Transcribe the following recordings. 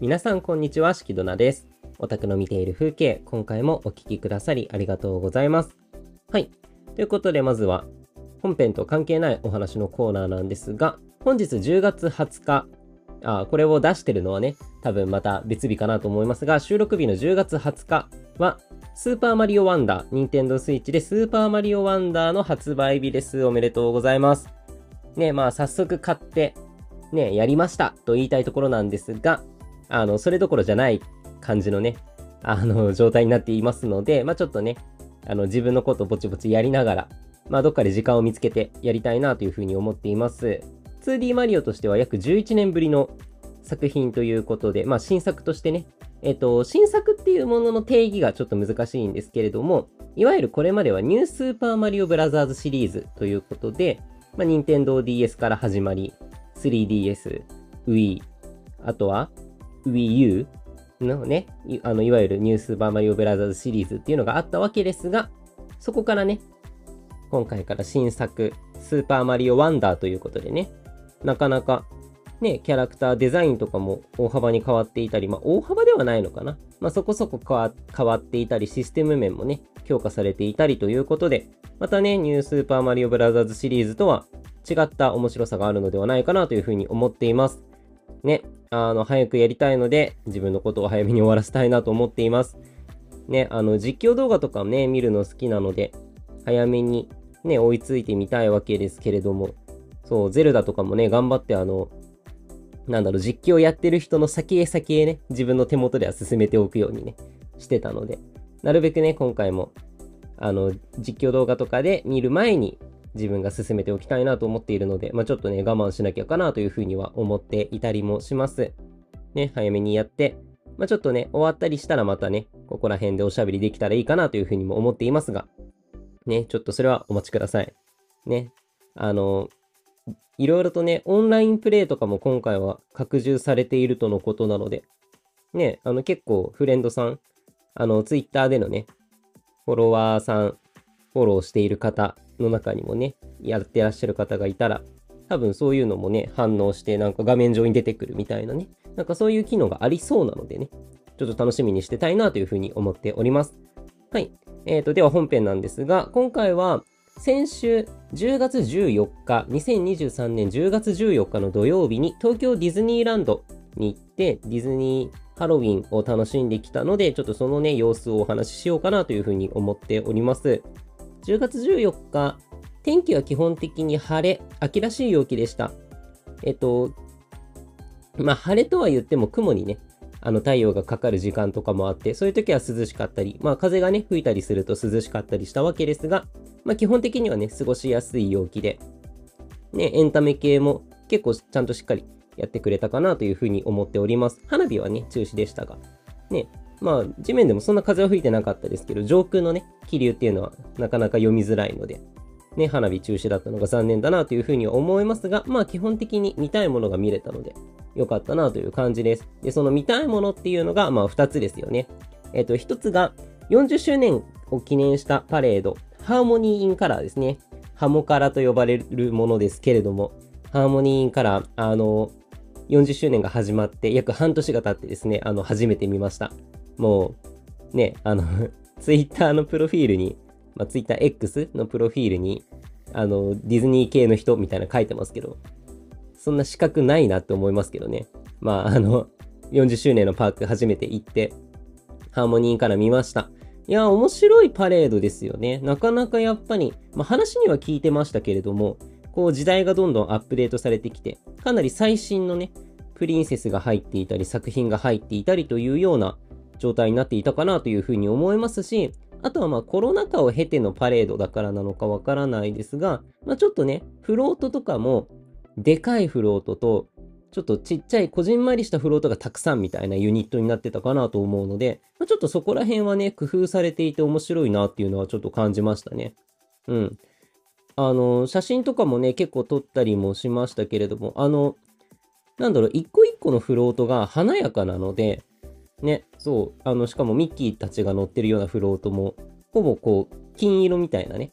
皆さんこんにちは、しきどなです。オタクの見ている風景、今回もお聴きくださりありがとうございます。はい。ということで、まずは本編と関係ないお話のコーナーなんですが、本日10月20日、あこれを出してるのはね、多分また別日かなと思いますが、収録日の10月20日は、スーパーマリオワンダー、ニンテンドースイッチでスーパーマリオワンダーの発売日です。おめでとうございます。ね、まあ早速買って、ね、やりましたと言いたいところなんですが、あの、それどころじゃない感じのね、あの、状態になっていますので、まあちょっとね、あの、自分のことぼちぼちやりながら、まあどっかで時間を見つけてやりたいなというふうに思っています。2D マリオとしては約11年ぶりの作品ということで、まあ新作としてね、えっと、新作っていうものの定義がちょっと難しいんですけれども、いわゆるこれまではニュースーパーマリオブラザーズシリーズということで、まあ、任天堂 DS から始まり、3DS、Wii、あとは Wii U のね、いあのいわゆるニュースーパーマリオブラザーズシリーズっていうのがあったわけですが、そこからね、今回から新作、スーパーマリオワンダーということでね、なかなかね、キャラクターデザインとかも大幅に変わっていたり、まあ大幅ではないのかな。まあそこそこ変わ変わっていたり、システム面もね、強化されていたりということで、またね、ニュースーパーマリオブラザーズシリーズとは違った面白さがあるのではないかなというふうに思っています。ね、あの、早くやりたいので、自分のことを早めに終わらせたいなと思っています。ね、あの、実況動画とかね、見るの好きなので、早めにね、追いついてみたいわけですけれども、そう、ゼルダとかもね、頑張ってあの、なんだろう、実況やってる人の先へ先へね、自分の手元では進めておくようにね、してたので、なるべくね、今回も、あの、実況動画とかで見る前に自分が進めておきたいなと思っているので、まあちょっとね、我慢しなきゃかなというふうには思っていたりもします。ね、早めにやって、まあちょっとね、終わったりしたらまたね、ここら辺でおしゃべりできたらいいかなというふうにも思っていますが、ね、ちょっとそれはお待ちください。ね、あの、いろいろとね、オンラインプレイとかも今回は拡充されているとのことなので、ね、あの結構フレンドさん、あの、ツイッターでのね、フォロワーさん、フォローしている方の中にもね、やってらっしゃる方がいたら、多分そういうのもね、反応してなんか画面上に出てくるみたいなね、なんかそういう機能がありそうなのでね、ちょっと楽しみにしてたいなというふうに思っております。はい。えーと、では本編なんですが、今回は先週10月14日、2023年10月14日の土曜日に東京ディズニーランドに行って、ディズニーハロウィンを楽しんできたので、ちょっとそのね、様子をお話ししようかなというふうに思っております。10月14日、天気は基本的に晴れ、秋らしい陽気でした。えっと、まあ、晴れとは言っても雲にね、あの太陽がかかる時間とかもあって、そういう時は涼しかったり、まあ風がね、吹いたりすると涼しかったりしたわけですが、まあ基本的にはね、過ごしやすい陽気で、ね、エンタメ系も結構ちゃんとしっかりやってくれたかなというふうに思っております。花火はね、中止でしたが、ね、まあ地面でもそんな風は吹いてなかったですけど、上空のね、気流っていうのはなかなか読みづらいので、ね、花火中止だったのが残念だなというふうに思いますが、まあ基本的に見たいものが見れたので、良かったなという感じです。で、その見たいものっていうのが、まあ2つですよね。えっ、と、1つが40周年を記念したパレード、ハーモニー・イン・カラーですね。ハモカラと呼ばれるものですけれども、ハーモニー・イン・カラー、あの、40周年が始まって約半年が経ってですね、あの、初めて見ました。もう、ね、あの、ツイッターのプロフィールに、まあ、ツイッター X のプロフィールに、あの、ディズニー系の人みたいな書いてますけど、そんな資格ないなって思いますけどね。まあ、あの、40周年のパーク初めて行って、ハーモニーから見ました。いや、面白いパレードですよね。なかなかやっぱり、まあ話には聞いてましたけれども、こう時代がどんどんアップデートされてきて、かなり最新のね、プリンセスが入っていたり、作品が入っていたりというような状態になっていたかなというふうに思いますし、あとはまあコロナ禍を経てのパレードだからなのかわからないですが、まあちょっとね、フロートとかも、でかいフロートと、ちょっとちっちゃいこじんまりしたフロートがたくさんみたいなユニットになってたかなと思うので、まあ、ちょっとそこら辺はね、工夫されていて面白いなっていうのはちょっと感じましたね。うん。あの、写真とかもね、結構撮ったりもしましたけれども、あの、なんだろう、一個一個のフロートが華やかなので、ね、そう、あの、しかもミッキーたちが乗ってるようなフロートも、ほぼこう、金色みたいなね、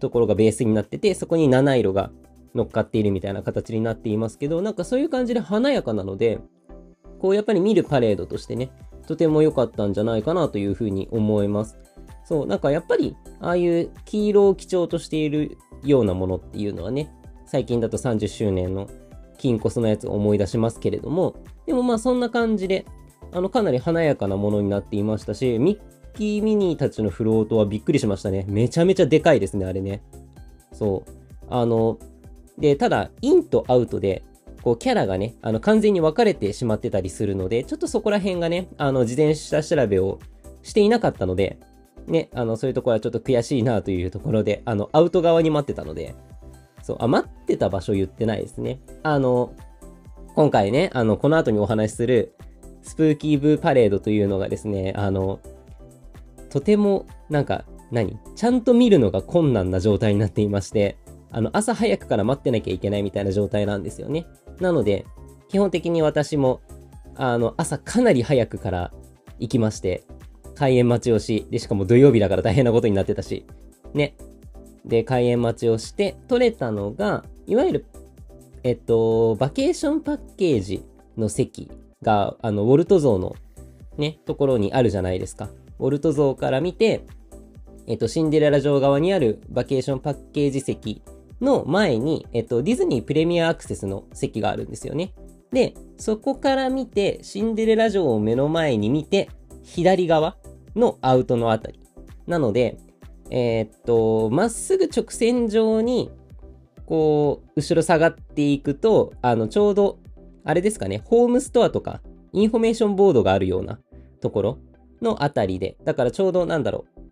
ところがベースになってて、そこに七色が乗っかっているみたいな形になっていますけど、なんかそういう感じで華やかなので、こうやっぱり見るパレードとしてね、とても良かったんじゃないかなというふうに思います。そう、なんかやっぱり、ああいう黄色を基調としているようなものっていうのはね、最近だと30周年の金コスのやつを思い出しますけれども、でもまあそんな感じで、あの、かなり華やかなものになっていましたし、ミッキーミニーたちのフロートはびっくりしましたね。めちゃめちゃでかいですね、あれね。そう。あの、で、ただ、インとアウトで、こう、キャラがね、あの、完全に分かれてしまってたりするので、ちょっとそこら辺がね、あの、事前下調べをしていなかったので、ね、あの、そういうところはちょっと悔しいなというところで、あの、アウト側に待ってたので、そう、あ、待ってた場所言ってないですね。あの、今回ね、あの、この後にお話しする、スプーキーブーパレードというのがですね、あの、とても、なんか、何？ちゃんと見るのが困難な状態になっていまして、あの、朝早くから待ってなきゃいけないみたいな状態なんですよね。なので、基本的に私も、あの、朝かなり早くから行きまして、開園待ちをし、で、しかも土曜日だから大変なことになってたし、ね。で、開園待ちをして、取れたのが、いわゆる、えっと、バケーションパッケージの席が、あの、ウォルト像のね、ところにあるじゃないですか。ウォルト像から見て、えっと、シンデレラ城側にあるバケーションパッケージ席の前に、えっと、ディズニープレミアアクセスの席があるんですよね。で、そこから見て、シンデレラ城を目の前に見て、左側のアウトのあたり。なので、えー、っと、まっすぐ直線上に、こう、後ろ下がっていくと、あの、ちょうど、あれですかね、ホームストアとか、インフォメーションボードがあるようなところのあたりで、だからちょうどなんだろう、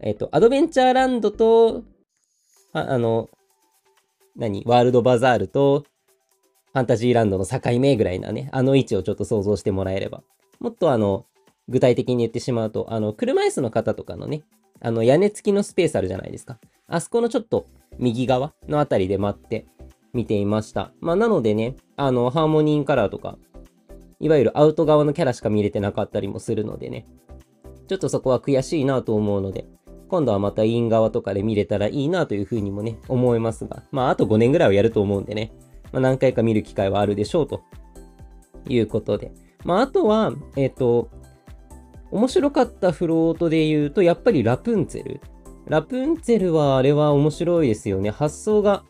えっと、アドベンチャーランドと、ああの、何ワールドバザールと、ファンタジーランドの境目ぐらいなね、あの位置をちょっと想像してもらえれば。もっとあの、具体的に言ってしまうと、あの、車椅子の方とかのね、あの、屋根付きのスペースあるじゃないですか。あそこのちょっと右側のあたりで待って見ていました。まあ、なのでね、あの、ハーモニーカラーとか、いわゆるアウト側のキャラしか見れてなかったりもするのでね、ちょっとそこは悔しいなと思うので、今度はまたイン側とかで見れたらいいなというふうにもね、思いますが、まあ、あと5年ぐらいはやると思うんでね、まあ、何回か見る機会はあるでしょうということで。まあ、あとは、えっ、ー、と、面白かったフロートで言うと、やっぱりラプンツェル。ラプンツェルはあれは面白いですよね。発想が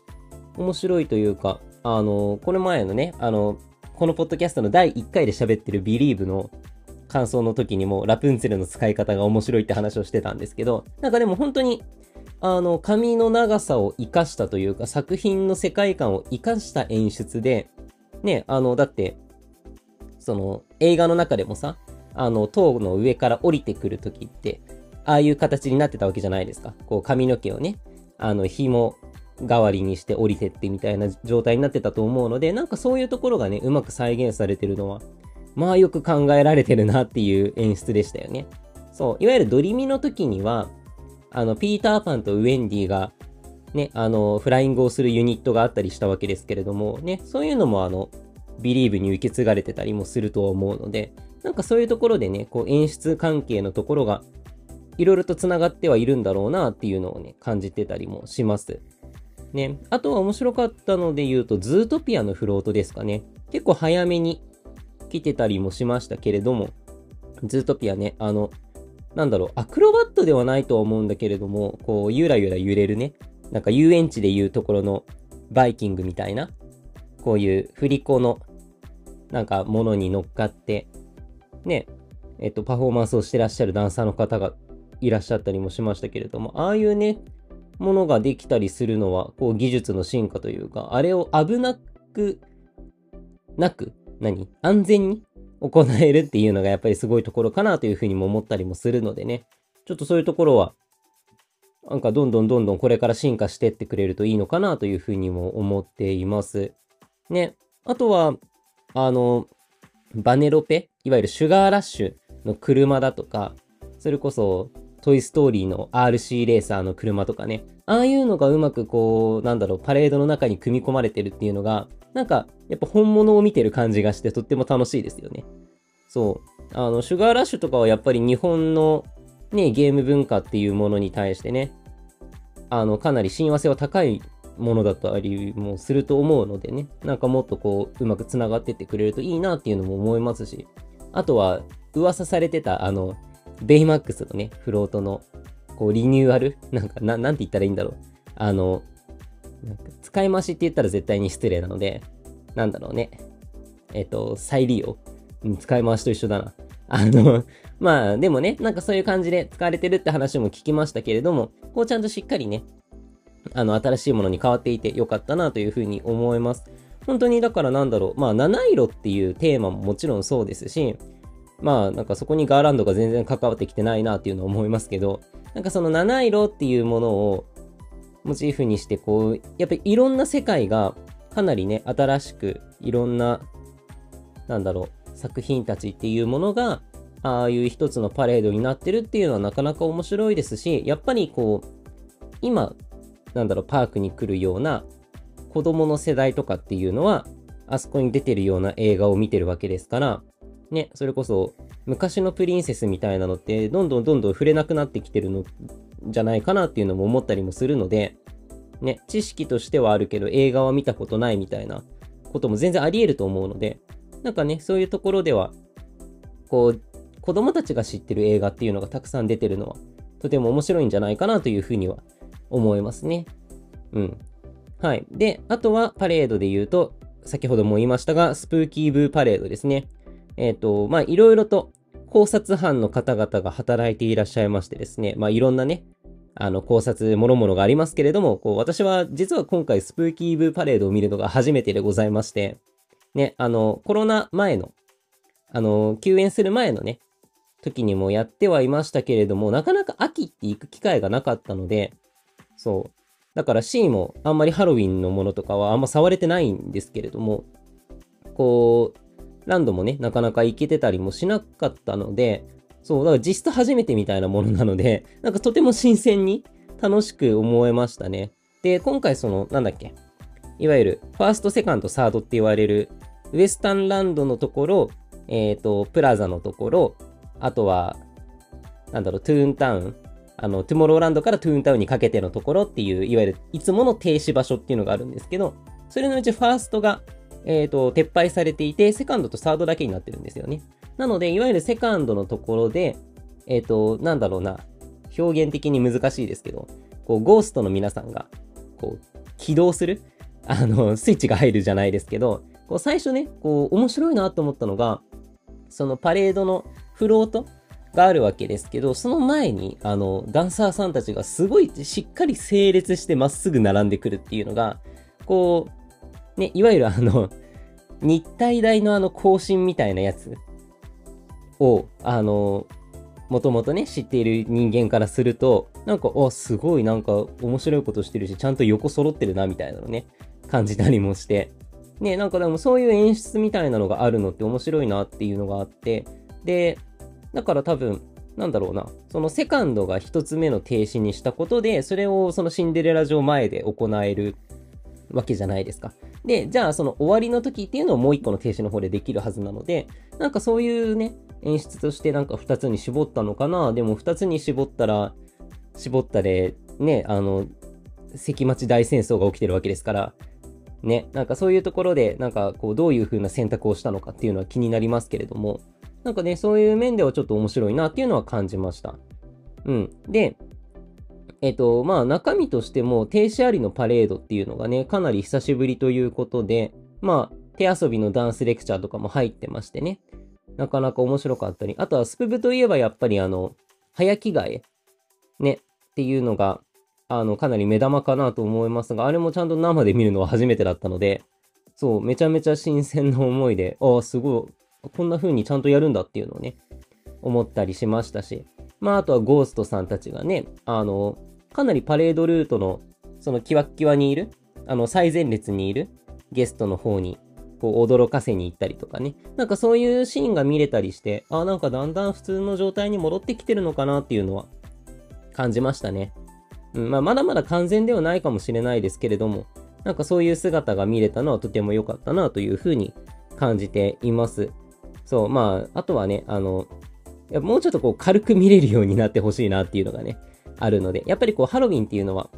面白いというか、あの、この前のね、あの、このポッドキャストの第1回で喋ってる Believe の感想の時にもラプンツェルの使い方が面白いって話をしてたんですけど、なんかでも本当に、あの、髪の長さを活かしたというか、作品の世界観を活かした演出で、ね、あの、だって、その、映画の中でもさ、あの、塔の上から降りてくる時って、ああいう形になってたわけじゃないですか。こう、髪の毛をね、あの、紐代わりにして降りてってみたいな状態になってたと思うので、なんかそういうところがね、うまく再現されてるのは、まあよく考えられてるなっていう演出でしたよね。そう、いわゆるドリミの時には、あの、ピーターパンとウェンディが、ね、あの、フライングをするユニットがあったりしたわけですけれども、ね、そういうのもあの、ビリーブに受け継がれてたりもすると思うので、なんかそういうところでね、こう演出関係のところが、いろいろと繋がってはいるんだろうなっていうのをね、感じてたりもします。ね、あとは面白かったので言うと、ズートピアのフロートですかね。結構早めに来てたりもしましたけれども、ズートピアね、あの、なんだろう、アクロバットではないとは思うんだけれども、こう、ゆらゆら揺れるね、なんか遊園地でいうところのバイキングみたいな、こういう振り子の、なんかものに乗っかって、ね、えっと、パフォーマンスをしてらっしゃるダンサーの方がいらっしゃったりもしましたけれども、ああいうね、ものができたりするのは、こう、技術の進化というか、あれを危なく、なく、何？安全に行えるっていうのがやっぱりすごいところかなというふうにも思ったりもするのでね、ちょっとそういうところは、なんかどんどんどんどんこれから進化してってくれるといいのかなというふうにも思っています。ね。あとは、あの、バネロペ？いわゆるシュガーラッシュの車だとか、それこそトイストーリーの RC レーサーの車とかね、ああいうのがうまくこう、なんだろう、パレードの中に組み込まれてるっていうのが、なんか、やっぱ本物を見てる感じがしてとっても楽しいですよね。そう。あの、シュガーラッシュとかはやっぱり日本のね、ゲーム文化っていうものに対してね、あの、かなり親和性は高いものだったりもすると思うのでね、なんかもっとこう、うまく繋がってってくれるといいなっていうのも思いますし、あとは、噂されてた、あの、ベイマックスのね、フロートの、こう、リニューアル？なんか、ななんて言ったらいいんだろう。あの、なんか使い回しって言ったら絶対に失礼なので、なんだろうね。えっ、と、再利用。使い回しと一緒だな。あの、まあ、でもね、なんかそういう感じで使われてるって話も聞きましたけれども、こうちゃんとしっかりね、あの、新しいものに変わっていてよかったなというふうに思います。本当にだからなんだろう、まあ、七色っていうテーマももちろんそうですし、まあ、なんかそこにガーランドが全然関わってきてないなっていうのは思いますけど、なんかその七色っていうものをモチーフにして、こう、やっぱりいろんな世界がかなりね、新しく、いろんな、なんだろう、作品たちっていうものが、ああいう一つのパレードになってるっていうのはなかなか面白いですし、やっぱりこう、今、なんだろう、パークに来るような子供の世代とかっていうのは、あそこに出てるような映画を見てるわけですから、ね、それこそ昔のプリンセスみたいなのってどんどんどんどん触れなくなってきてるのじゃないかなっていうのも思ったりもするので、ね、知識としてはあるけど映画は見たことないみたいなことも全然あり得ると思うので、なんかね、そういうところでは、こう、子供たちが知ってる映画っていうのがたくさん出てるのは、とても面白いんじゃないかなというふうには思いますね。うん。はい。で、あとはパレードで言うと、先ほども言いましたが、スプーキーブーパレードですね。えっ、ー、と、まあ、いろいろと考察班の方々が働いていらっしゃいましてですね、まあ、いろんなね、あの、考察、もろもろがありますけれども、こう、私は実は今回スプーキーブーパレードを見るのが初めてでございまして、ね、あの、コロナ前の、あの、休園する前のね、時にもやってはいましたけれども、なかなか秋って行く機会がなかったので、そう。だから C もあんまりハロウィンのものとかはあんま触れてないんですけれども、こう、ランドもね、なかなか行けてたりもしなかったので、そう、だから実質初めてみたいなものなので、なんかとても新鮮に楽しく思えましたね。で、今回その、なんだっけ、いわゆるファースト、セカンド、サードって言われるウエスタンランドのところ、えっ、ー、と、プラザのところ、あとは、なんだろう、トゥーンタウン、あの、トゥモローランドからトゥーンタウンにかけてのところっていう、いわゆるいつもの停止場所っていうのがあるんですけど、それのうちファーストがえっ、ー、と、撤廃されていて、セカンドとサードだけになってるんですよね。なので、いわゆるセカンドのところで、えっ、ー、と、なんだろうな、表現的に難しいですけど、こう、ゴーストの皆さんが、こう、起動する、あの、スイッチが入るじゃないですけど、こう、最初ね、こう、面白いなと思ったのが、そのパレードのフロートがあるわけですけど、その前に、あの、ダンサーさんたちがすごいしっかり整列してまっすぐ並んでくるっていうのが、こう、ね、いわゆるあの、日体大のあの更新みたいなやつを、あの、もともとね、知っている人間からすると、なんか、あ、すごいなんか面白いことしてるし、ちゃんと横揃ってるな、みたいなのね、感じたりもして。ね、なんかでもそういう演出みたいなのがあるのって面白いなっていうのがあって、で、だから多分、なんだろうな、そのセカンドが一つ目の停止にしたことで、それをそのシンデレラ城前で行えるわけじゃないですか。で、じゃあその終わりの時っていうのをもう一個の停止の方でできるはずなので、なんかそういうね、演出としてなんか二つに絞ったのかな？でも二つに絞ったら、絞ったで、ね、あの、関町大戦争が起きてるわけですから、ね、なんかそういうところで、なんかこう、どういう風な選択をしたのかっていうのは気になりますけれども、なんかね、そういう面ではちょっと面白いなっていうのは感じました。うん。で、えっと、まあ中身としても停止ありのパレードっていうのがね、かなり久しぶりということで、まあ手遊びのダンスレクチャーとかも入ってましてね、なかなか面白かったり、あとはスプブといえばやっぱりあの、早着替え、ね、っていうのが、あの、かなり目玉かなと思いますが、あれもちゃんと生で見るのは初めてだったので、そう、めちゃめちゃ新鮮な思いで、ああ、すごい、こんな風にちゃんとやるんだっていうのをね、思ったりしましたし、まあ、あとはゴーストさんたちがね、あの、かなりパレードルートの、そのキワッキワにいる、あの、最前列にいるゲストの方に、こう、驚かせに行ったりとかね。なんかそういうシーンが見れたりして、あ、なんかだんだん普通の状態に戻ってきてるのかなっていうのは感じましたね。うん、まあ、まだまだ完全ではないかもしれないですけれども、なんかそういう姿が見れたのはとても良かったなというふうに感じています。そう、まあ、あとはね、あの、もうちょっとこう軽く見れるようになってほしいなっていうのがね、あるので、やっぱりこうハロウィンっていうのは、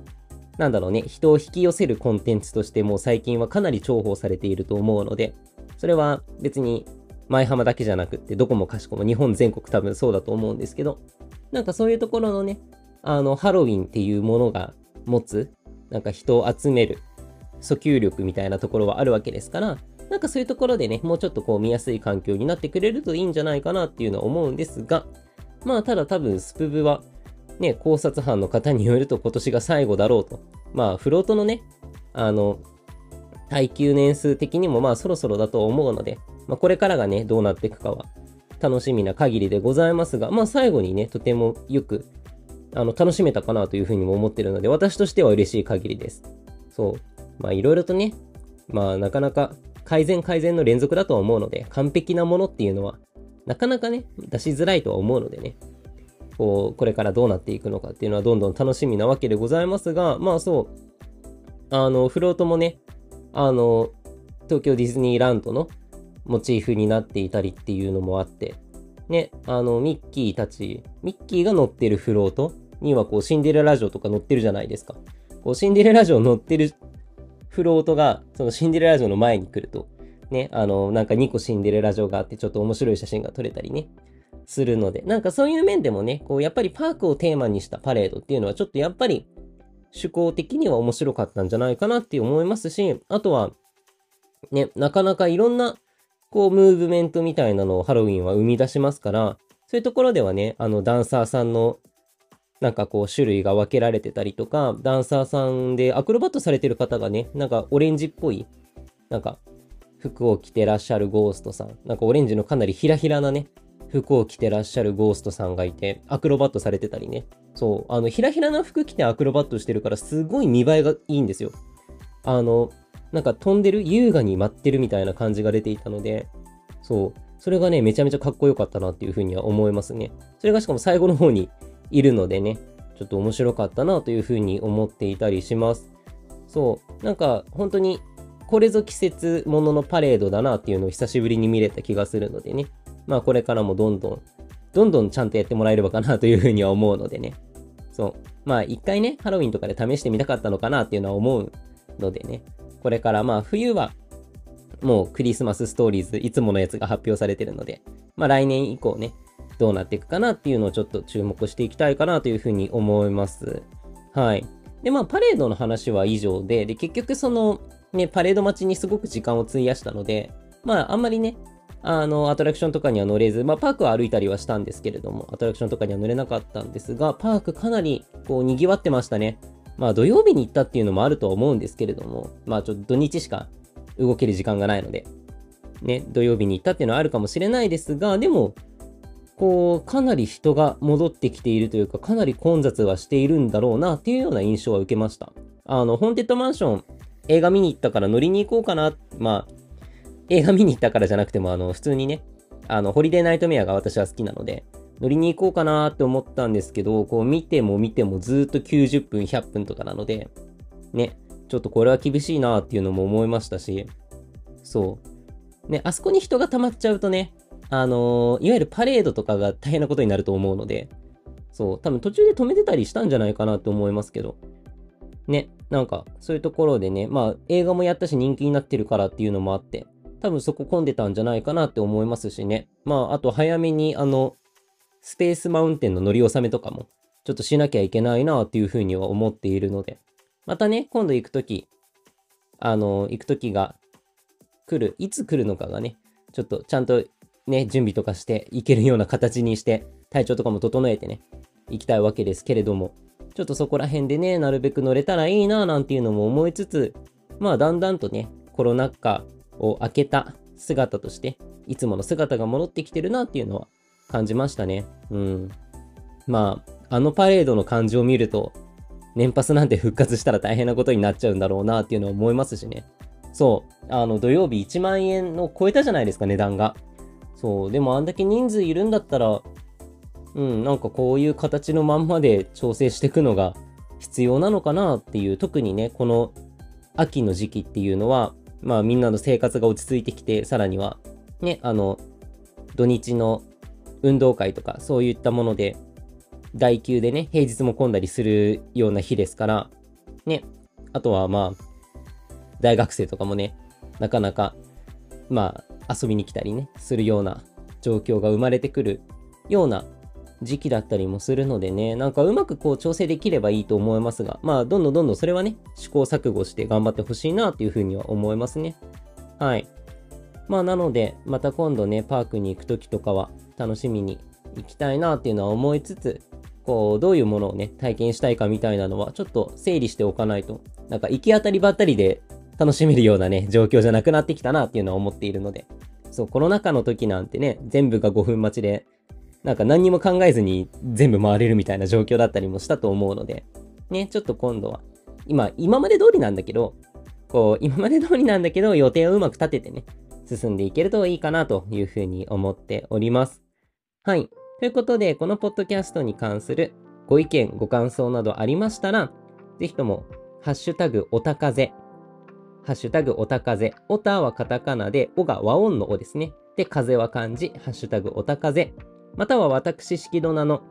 なんだろうね、人を引き寄せるコンテンツとしても最近はかなり重宝されていると思うので、それは別に舞浜だけじゃなくって、どこもかしこも日本全国多分そうだと思うんですけど、なんかそういうところのね、あの、ハロウィンっていうものが持つ、なんか人を集める訴求力みたいなところはあるわけですから、なんかそういうところでね、もうちょっとこう見やすい環境になってくれるといいんじゃないかなっていうのは思うんですが、まあただ多分スプブはね、考察班の方によると今年が最後だろうと。まあフロートのね、あの、耐久年数的にもまあそろそろだと思うので、まあ、これからがね、どうなっていくかは楽しみな限りでございますが、まあ最後にね、とてもよくあの楽しめたかなというふうにも思ってるので、私としては嬉しい限りです。そう。まあいろいろとね、まあなかなか改善改善の連続だとは思うので、完璧なものっていうのは、なかなかね、出しづらいとは思うのでね、こう、これからどうなっていくのかっていうのはどんどん楽しみなわけでございますが、まあそう、あの、フロートもね、あの、東京ディズニーランドのモチーフになっていたりっていうのもあって、ね、あの、ミッキーたち、ミッキーが乗ってるフロートにはこう、シンデレラ城とか乗ってるじゃないですか。こう、シンデレラ城乗ってるフロートが、そのシンデレラ城の前に来ると、ね、あの、なんか2個シンデレラ城があって、ちょっと面白い写真が撮れたりね、するので、なんかそういう面でもね、こう、やっぱりパークをテーマにしたパレードっていうのは、ちょっとやっぱり、趣向的には面白かったんじゃないかなって思いますし、あとは、ね、なかなかいろんな、こう、ムーブメントみたいなのをハロウィンは生み出しますから、そういうところではね、あの、ダンサーさんのなんかこう種類が分けられてたりとか、ダンサーさんでアクロバットされてる方がね、なんかオレンジっぽい、なんか服を着てらっしゃるゴーストさん、なんかオレンジのかなりひらひらなね、服を着てらっしゃるゴーストさんがいて、アクロバットされてたりね。そう、あの、ひらひらな服着てアクロバットしてるから、すごい見栄えがいいんですよ。あの、なんか飛んでる、優雅に舞ってるみたいな感じが出ていたので、そう、それがね、めちゃめちゃかっこよかったなっていうふうには思いますね。それがしかも最後の方にいるのでね、ちょっと面白かったなというふうに思っていたりします。そう、なんか本当にこれぞ季節もののパレードだなっていうのを久しぶりに見れた気がするのでね、まあこれからもどんどん、どんどんちゃんとやってもらえればかなというふうには思うのでね、そう、まあ一回ね、ハロウィンとかで試してみたかったのかなっていうのは思うのでね、これからまあ冬はもうクリスマスストーリーズいつものやつが発表されてるので、まあ来年以降ね、どうなっていくかなっていうのをちょっと注目していきたいかなというふうに思います。はい。で、まあ、パレードの話は以上で、で、結局その、ね、パレード待ちにすごく時間を費やしたので、まあ、あんまりね、あの、アトラクションとかには乗れず、まあ、パークは歩いたりはしたんですけれども、アトラクションとかには乗れなかったんですが、パークかなり、こう、賑わってましたね。まあ、土曜日に行ったっていうのもあるとは思うんですけれども、まあ、ちょっと土日しか動ける時間がないので、ね、土曜日に行ったっていうのはあるかもしれないですが、でも、こう、かなり人が戻ってきているというか、かなり混雑はしているんだろうなっていうような印象は受けました。あの、ホーンテッドマンション、映画見に行ったから乗りに行こうかな。まあ、映画見に行ったからじゃなくても、あの、普通にね、あの、ホリデーナイトメアが私は好きなので、乗りに行こうかなって思ったんですけど、こう見ても見てもずっと90分、100分とかなので、ね、ちょっとこれは厳しいなっていうのも思いましたし、そう。ね、あそこに人が溜まっちゃうとね、あのー、いわゆるパレードとかが大変なことになると思うので、そう、多分途中で止めてたりしたんじゃないかなと思いますけど、ね、なんかそういうところでね、まあ映画もやったし人気になってるからっていうのもあって、多分そこ混んでたんじゃないかなって思いますしね。まああと早めにあの、スペースマウンテンの乗り納めとかもちょっとしなきゃいけないなっていうふうには思っているので、またね、今度行くとき、あの、行くときが来る、いつ来るのかがね、ちょっとちゃんとね、準備とかしていけるような形にして、体調とかも整えてね、行きたいわけですけれども、ちょっとそこら辺でね、なるべく乗れたらいいななんていうのも思いつつ、まあだんだんとね、コロナ禍を明けた姿として、いつもの姿が戻ってきてるなっていうのは感じましたね。うん。まあ、あのパレードの感じを見ると、年パスなんて復活したら大変なことになっちゃうんだろうなっていうのは思いますしね。そう。あの、土曜日1万円の超えたじゃないですか、値段が。そう、でもあんだけ人数いるんだったら、うん、なんかこういう形のまんまで調整していくのが必要なのかなっていう、特にね、この秋の時期っていうのは、まあみんなの生活が落ち着いてきて、さらには、ね、あの、土日の運動会とかそういったもので、代休でね、平日も混んだりするような日ですから、ね、あとはまあ、大学生とかもね、なかなか、まあ、遊びに来たりね、するような状況が生まれてくるような時期だったりもするのでね、なんかうまくこう調整できればいいと思いますが、まあ、どんどんどんどんそれはね、試行錯誤して頑張ってほしいなっていうふうには思いますね。はい。まあ、なので、また今度ね、パークに行くときとかは楽しみに行きたいなっていうのは思いつつ、こう、どういうものをね、体験したいかみたいなのは、ちょっと整理しておかないと、なんか行き当たりばったりで楽しめるようなね、状況じゃなくなってきたなっていうのは思っているので、そう、コロナ禍の時なんてね、全部が5分待ちで、なんか何にも考えずに全部回れるみたいな状況だったりもしたと思うので、ね、ちょっと今度は、今、今まで通りなんだけど、こう、今まで通りなんだけど、予定をうまく立ててね、進んでいけるといいかなというふうに思っております。はい。ということで、このポッドキャストに関するご意見、ご感想などありましたら、ぜひとも、ハッシュタグおたかぜ、ハッシュタグおたかぜ、おたはカタカナで、おが和音のおですね。で、風は漢字、ハッシュタグおたかぜ、または私、式ドナの、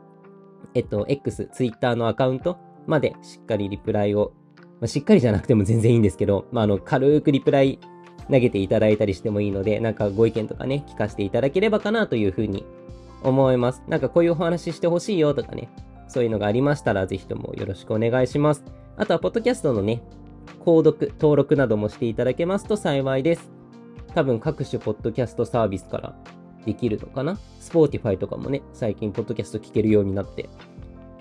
えっと、X、Twitter のアカウントまでしっかりリプライを、まあ、しっかりじゃなくても全然いいんですけど、まあ、あの、軽くリプライ投げていただいたりしてもいいので、なんかご意見とかね、聞かせていただければかなというふうに思います。なんかこういうお話してほしいよとかね、そういうのがありましたら、ぜひともよろしくお願いします。あとは、ポッドキャストのね、購読、登録などもしていただけますと幸いです。多分各種ポッドキャストサービスからできるのかな ?Spotify とかもね、最近ポッドキャスト聞けるようになって、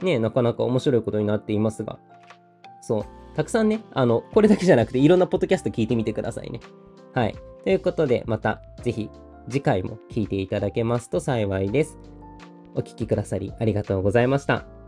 ね、なかなか面白いことになっていますが、そう、たくさんね、あの、これだけじゃなくていろんなポッドキャスト聞いてみてくださいね。はい。ということで、またぜひ次回も聞いていただけますと幸いです。お聴きくださりありがとうございました。